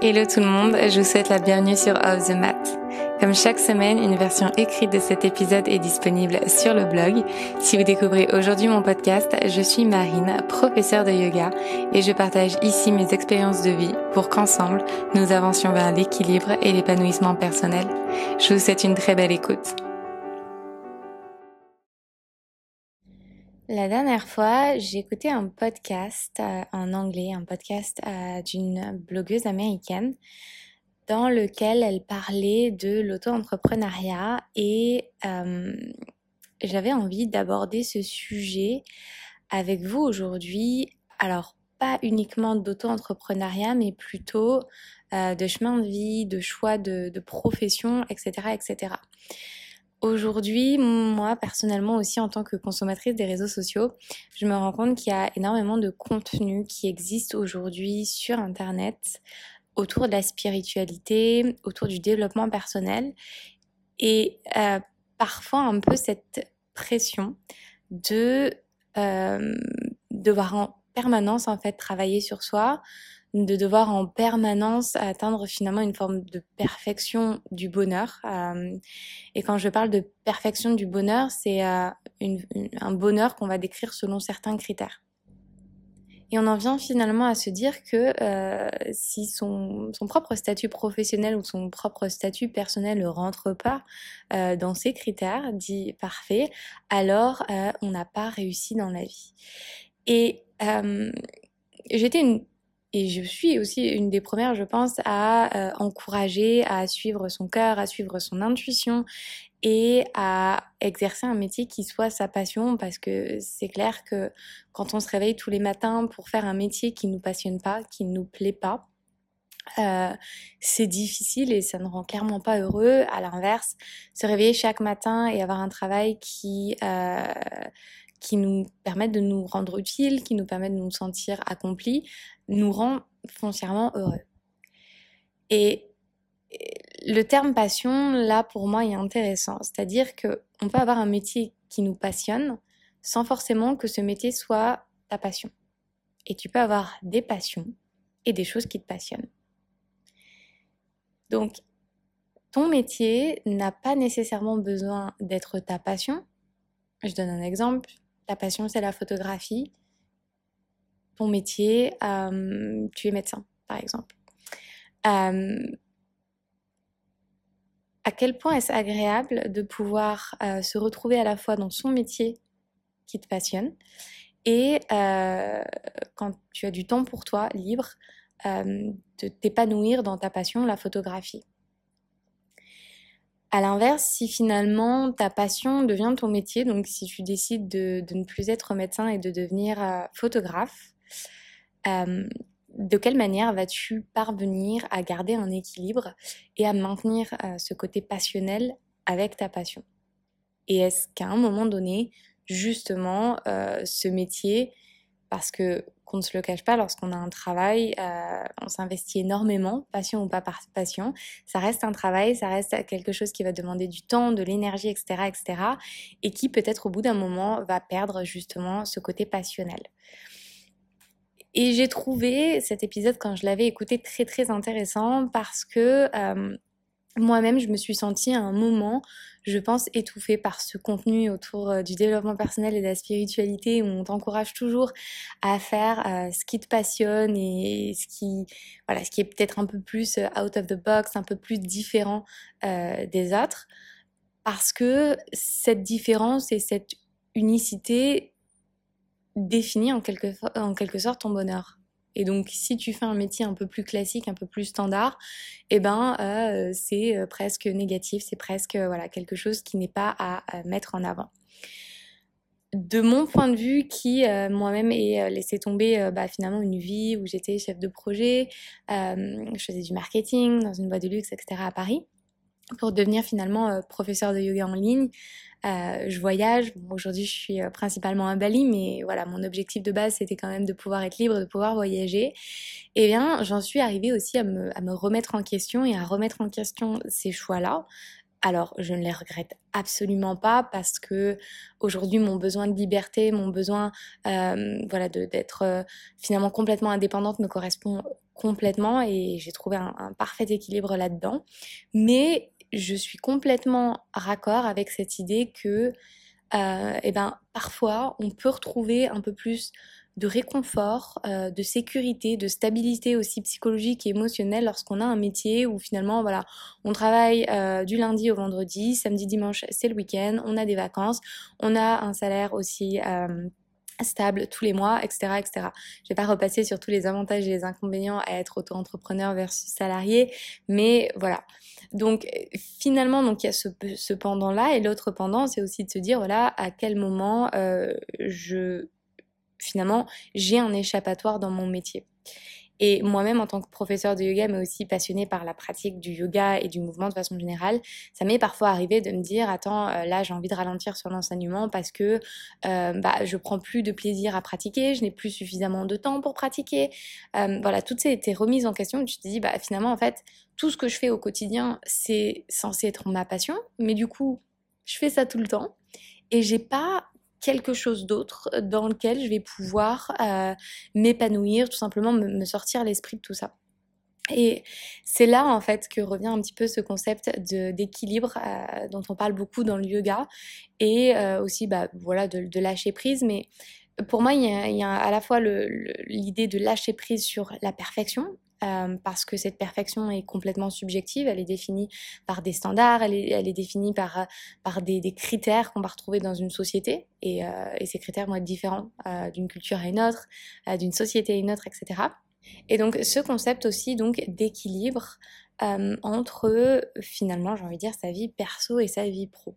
Hello tout le monde, je vous souhaite la bienvenue sur Off the Mat. Comme chaque semaine, une version écrite de cet épisode est disponible sur le blog. Si vous découvrez aujourd'hui mon podcast, je suis Marine, professeure de yoga, et je partage ici mes expériences de vie pour qu'ensemble, nous avancions vers l'équilibre et l'épanouissement personnel. Je vous souhaite une très belle écoute. La dernière fois, j'ai écouté un podcast euh, en anglais, un podcast euh, d'une blogueuse américaine dans lequel elle parlait de l'auto-entrepreneuriat et euh, j'avais envie d'aborder ce sujet avec vous aujourd'hui. Alors, pas uniquement d'auto-entrepreneuriat, mais plutôt de chemin de vie, de choix de, de profession, etc., etc. Aujourd'hui, moi personnellement aussi en tant que consommatrice des réseaux sociaux, je me rends compte qu'il y a énormément de contenu qui existe aujourd'hui sur Internet autour de la spiritualité, autour du développement personnel et euh, parfois un peu cette pression de euh, devoir en permanence en fait travailler sur soi, de devoir en permanence atteindre finalement une forme de perfection du bonheur. Euh, et quand je parle de perfection du bonheur, c'est euh, un bonheur qu'on va décrire selon certains critères. Et on en vient finalement à se dire que euh, si son, son, propre statut professionnel ou son propre statut personnel ne rentre pas dans ces critères dit parfait, alors on n'a pas réussi dans la vie. Et j'étais une et je suis aussi une des premières, je pense, à euh, encourager, à suivre son cœur, à suivre son intuition et à exercer un métier qui soit sa passion parce que c'est clair que quand on se réveille tous les matins pour faire un métier qui nous passionne pas, qui nous plaît pas, euh, c'est difficile et ça ne rend clairement pas heureux. À l'inverse, se réveiller chaque matin et avoir un travail qui euh, qui nous permettent de nous rendre utiles, qui nous permettent de nous sentir accomplis, nous rend foncièrement heureux. Et le terme passion, là, pour moi, est intéressant. C'est-à-dire que on peut avoir un métier qui nous passionne sans forcément que ce métier soit ta passion. Et tu peux avoir des passions et des choses qui te passionnent. Donc, ton métier n'a pas nécessairement besoin d'être ta passion. Je donne un exemple. Ta passion, c'est la photographie. Ton métier, euh, tu es médecin, par exemple. Euh, à quel point est-ce agréable de pouvoir euh, se retrouver à la fois dans son métier qui te passionne et quand tu as du temps pour toi libre, de t'épanouir dans ta passion, la photographie? À l'inverse, si finalement ta passion devient ton métier, donc si tu décides de, ne plus être médecin et de devenir euh, photographe, euh, de quelle manière vas-tu parvenir à garder un équilibre et à maintenir euh, ce côté passionnel avec ta passion? Et est-ce qu'à un moment donné, justement, ce métier, parce que qu'on ne se le cache pas, lorsqu'on a un travail, euh, on s'investit énormément, passion ou pas par passion. Ça reste un travail, ça reste quelque chose qui va demander du temps, de l'énergie, etc., etc., et qui peut-être au bout d'un moment va perdre justement ce côté passionnel. Et j'ai trouvé cet épisode quand je l'avais écouté très très intéressant parce que euh, moi-même, je me suis sentie à un moment, je pense, étouffée par ce contenu autour euh, du développement personnel et de la spiritualité où on t'encourage toujours à faire euh, ce qui te passionne et ce qui, voilà, ce qui est peut-être un peu plus euh, out of the box, un peu plus différent des autres. Parce que cette différence et cette unicité définit en quelque, en quelque sorte ton bonheur. Et donc, si tu fais un métier un peu plus classique, un peu plus standard, eh ben, euh, c'est euh, presque négatif, c'est presque voilà quelque chose qui n'est pas à, mettre en avant. De mon point de vue, qui euh, moi-même ai laissé tomber bah, finalement une vie où j'étais chef de projet, je faisais du marketing dans une boîte de luxe, etc. à Paris, pour devenir finalement professeur de yoga en ligne. Euh, je voyage. Aujourd'hui, je suis euh, principalement à Bali, mais voilà, mon objectif de base, c'était quand même de pouvoir être libre, de pouvoir voyager. Et eh bien, j'en suis arrivée aussi à me, à me remettre en question et à remettre en question ces choix-là. Alors, je ne les regrette absolument pas parce que aujourd'hui, mon besoin de liberté, mon besoin, euh, voilà, d'être euh, finalement complètement indépendante me correspond complètement et j'ai trouvé un, un, parfait équilibre là-dedans. Mais je suis complètement raccord avec cette idée que, euh, eh ben, parfois, on peut retrouver un peu plus de réconfort, euh, de sécurité, de stabilité aussi psychologique et émotionnelle lorsqu'on a un métier où finalement voilà, on travaille euh, du lundi au vendredi, samedi, dimanche c'est le week-end, on a des vacances, on a un salaire aussi euh, stable tous les mois, etc., etc. Je vais pas repasser sur tous les avantages et les inconvénients à être auto-entrepreneur versus salarié, mais voilà. Donc finalement, donc il y a ce, ce pendant-là, et l'autre pendant, c'est aussi de se dire voilà à quel moment euh, je finalement, j'ai un échappatoire dans mon métier. Et moi-même, en tant que professeur de yoga, mais aussi passionnée par la pratique du yoga et du mouvement de façon générale, ça m'est parfois arrivé de me dire, attends, euh, là, j'ai envie de ralentir sur l'enseignement parce que euh, bah, je prends plus de plaisir à pratiquer, je n'ai plus suffisamment de temps pour pratiquer. Euh, voilà, toutes ces été remises en question. Tu te dis, bah, finalement, en fait, tout ce que je fais au quotidien, c'est censé être ma passion, mais du coup, je fais ça tout le temps et j'ai pas quelque chose d'autre dans lequel je vais pouvoir euh, m'épanouir, tout simplement me, sortir l'esprit de tout ça. Et c'est là en fait que revient un petit peu ce concept d'équilibre euh, dont on parle beaucoup dans le yoga et euh, aussi bah, voilà de, de, lâcher prise. Mais pour moi, il y a, à la fois l'idée de lâcher prise sur la perfection euh, parce que cette perfection est complètement subjective, elle est définie par des standards, elle est, définie par, des, critères qu'on va retrouver dans une société, et, euh, ces critères vont être différents euh, d'une culture à une autre, d'une société à une autre, etc. Et donc ce concept aussi donc d'équilibre entre finalement, j'ai envie de dire, sa vie perso et sa vie pro.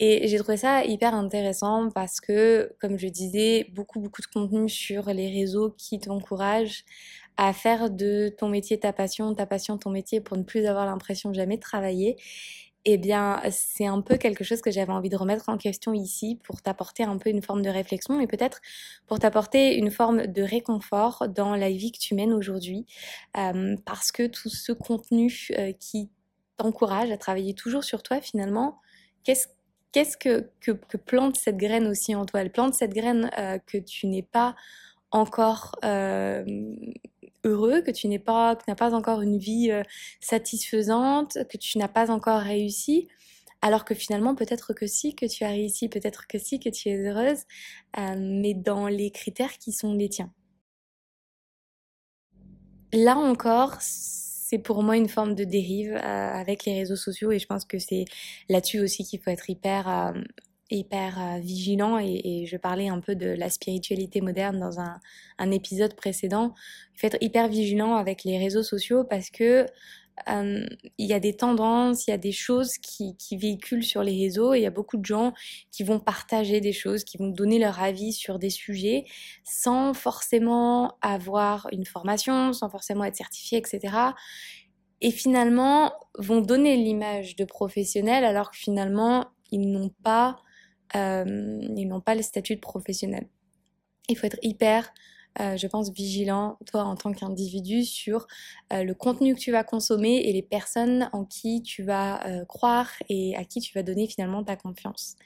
Et j'ai trouvé ça hyper intéressant parce que, comme je disais, beaucoup, beaucoup de contenu sur les réseaux qui t'encouragent à faire de ton métier ta passion, ta passion ton métier pour ne plus avoir l'impression de jamais travailler. Eh bien, c'est un peu quelque chose que j'avais envie de remettre en question ici pour t'apporter un peu une forme de réflexion et peut-être pour t'apporter une forme de réconfort dans la vie que tu mènes aujourd'hui. Euh, parce que tout ce contenu euh, qui t'encourage à travailler toujours sur toi, finalement, qu'est-ce qu'est-ce que, que, plante cette graine aussi en toi? Elle plante cette graine euh, que tu n'es pas encore euh, heureux, que tu n'es pas, que n'as pas encore une vie euh, satisfaisante, que tu n'as pas encore réussi. Alors que finalement, peut-être que si, que tu as réussi, peut-être que si, que tu es heureuse, mais dans les critères qui sont les tiens. Là encore, c'est pour moi une forme de dérive euh, avec les réseaux sociaux et je pense que c'est là-dessus aussi qu'il faut être hyper euh, hyper euh, vigilant et, je parlais un peu de la spiritualité moderne dans un, un épisode précédent. Il faut être hyper vigilant avec les réseaux sociaux parce que il y a des tendances, il y a des choses qui, véhiculent sur les réseaux et il y a beaucoup de gens qui vont partager des choses, qui vont donner leur avis sur des sujets sans forcément avoir une formation, sans forcément être certifié, etc. Et finalement vont donner l'image de professionnels alors que finalement ils n'ont pas, ils n'ont pas le statut de professionnel. Il faut être hyper euh, je pense, vigilant, toi en tant qu'individu, sur euh, le contenu que tu vas consommer et les personnes en qui tu vas euh, croire et à qui tu vas donner finalement ta confiance.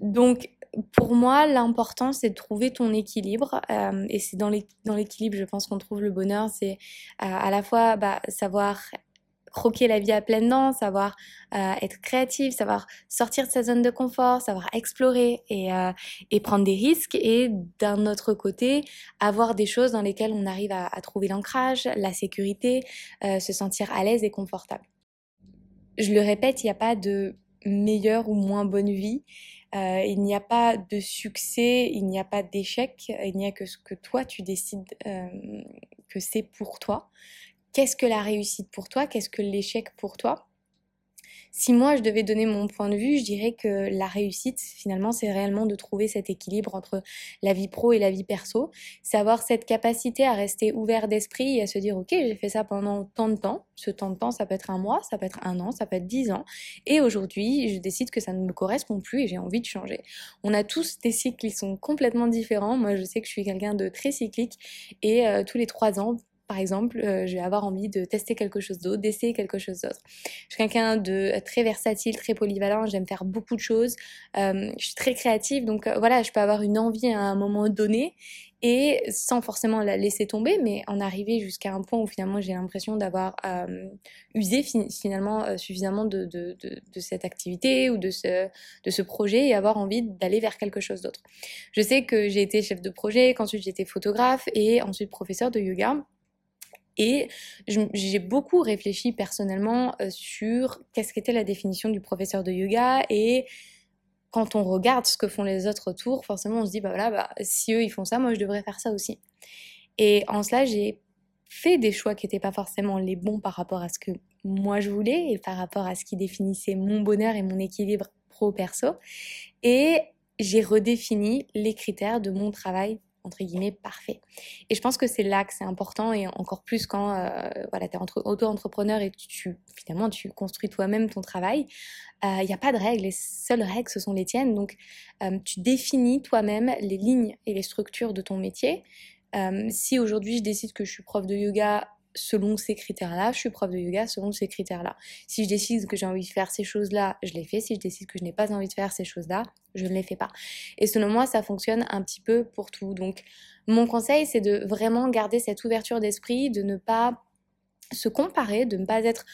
Donc, pour moi, l'important, c'est de trouver ton équilibre. Et c'est dans l'équilibre, je pense, qu'on trouve le bonheur. C'est à la fois bah, savoir croquer la vie à pleines dents, savoir euh, être créatif, savoir sortir de sa zone de confort, savoir explorer et, euh, et prendre des risques et d'un autre côté avoir des choses dans lesquelles on arrive à, trouver l'ancrage, la sécurité, euh, se sentir à l'aise et confortable. Je le répète, il n'y a pas de meilleure ou moins bonne vie. Il n'y a pas de succès, il n'y a pas d'échec, il n'y a que ce que toi tu décides que c'est pour toi qu'est-ce que la réussite pour toi, qu'est-ce que l'échec pour toi. Si moi je devais donner mon point de vue, je dirais que la réussite, finalement, c'est réellement de trouver cet équilibre entre la vie pro et la vie perso. C'est avoir cette capacité à rester ouvert d'esprit et à se dire, ok, j'ai fait ça pendant tant de temps. Ce temps de temps, ça peut être un mois, ça peut être un an, ça peut être dix ans. Et aujourd'hui, je décide que ça ne me correspond plus et j'ai envie de changer. On a tous des cycles qui sont complètement différents. Moi, je sais que je suis quelqu'un de très cyclique et euh, tous les trois ans, par exemple, euh, je vais avoir envie de tester quelque chose d'autre, d'essayer quelque chose d'autre. Je suis quelqu'un de très versatile, très polyvalent, j'aime faire beaucoup de choses, euh, je suis très créative, donc euh, voilà, je peux avoir une envie à un moment donné et sans forcément la laisser tomber, mais en arriver jusqu'à un point où finalement j'ai l'impression d'avoir usé finalement suffisamment de, de, de, de, cette activité ou de ce, de ce projet et avoir envie d'aller vers quelque chose d'autre. Je sais que j'ai été chef de projet, qu'ensuite j'ai été photographe et ensuite professeur de yoga. Et j'ai beaucoup réfléchi personnellement euh, sur qu'est-ce qu'était la définition du professeur de yoga et quand on regarde ce que font les autres autour, forcément on se dit bah voilà, bah, si eux ils font ça, moi je devrais faire ça aussi. Et en cela, j'ai fait des choix qui n'étaient pas forcément les bons par rapport à ce que moi je voulais et par rapport à ce qui définissait mon bonheur et mon équilibre pro-perso. Et j'ai redéfini les critères de mon travail entre guillemets parfait. Et je pense que c'est là que c'est important et encore plus quand euh, voilà, tu es auto-entrepreneur et tu, finalement tu construis toi-même ton travail. Il euh, n'y a pas de règles, les seules règles ce sont les tiennes. Donc euh, tu définis toi-même les lignes et les structures de ton métier. si aujourd'hui je décide que je suis prof de yoga selon ces critères-là, je suis prof de yoga selon ces critères-là. Si je décide que j'ai envie de faire ces choses-là, je les fais. Si je décide que je n'ai pas envie de faire ces choses-là, je ne les fais pas. Et selon moi, ça fonctionne un petit peu pour tout. Donc, mon conseil, c'est de vraiment garder cette ouverture d'esprit, de ne pas se comparer, de ne pas être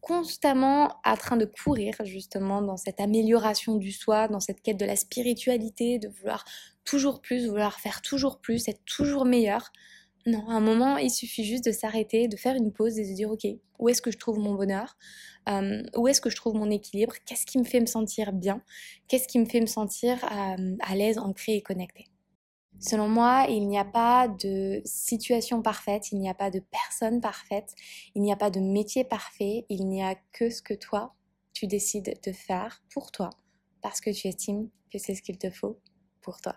constamment en train de courir justement dans cette amélioration du soi, dans cette quête de la spiritualité, de vouloir toujours plus, vouloir faire toujours plus, être toujours meilleur. Non, à un moment, il suffit juste de s'arrêter, de faire une pause et de dire, ok, où est-ce que je trouve mon bonheur? Euh, Où est-ce que je trouve mon équilibre? Qu'est-ce qui me fait me sentir bien? Qu'est-ce qui me fait me sentir euh, à l'aise, ancré et connecté Selon moi, il n'y a pas de situation parfaite, il n'y a pas de personne parfaite, il n'y a pas de métier parfait, il n'y a que ce que toi, tu décides de faire pour toi, parce que tu estimes que c'est ce qu'il te faut pour toi.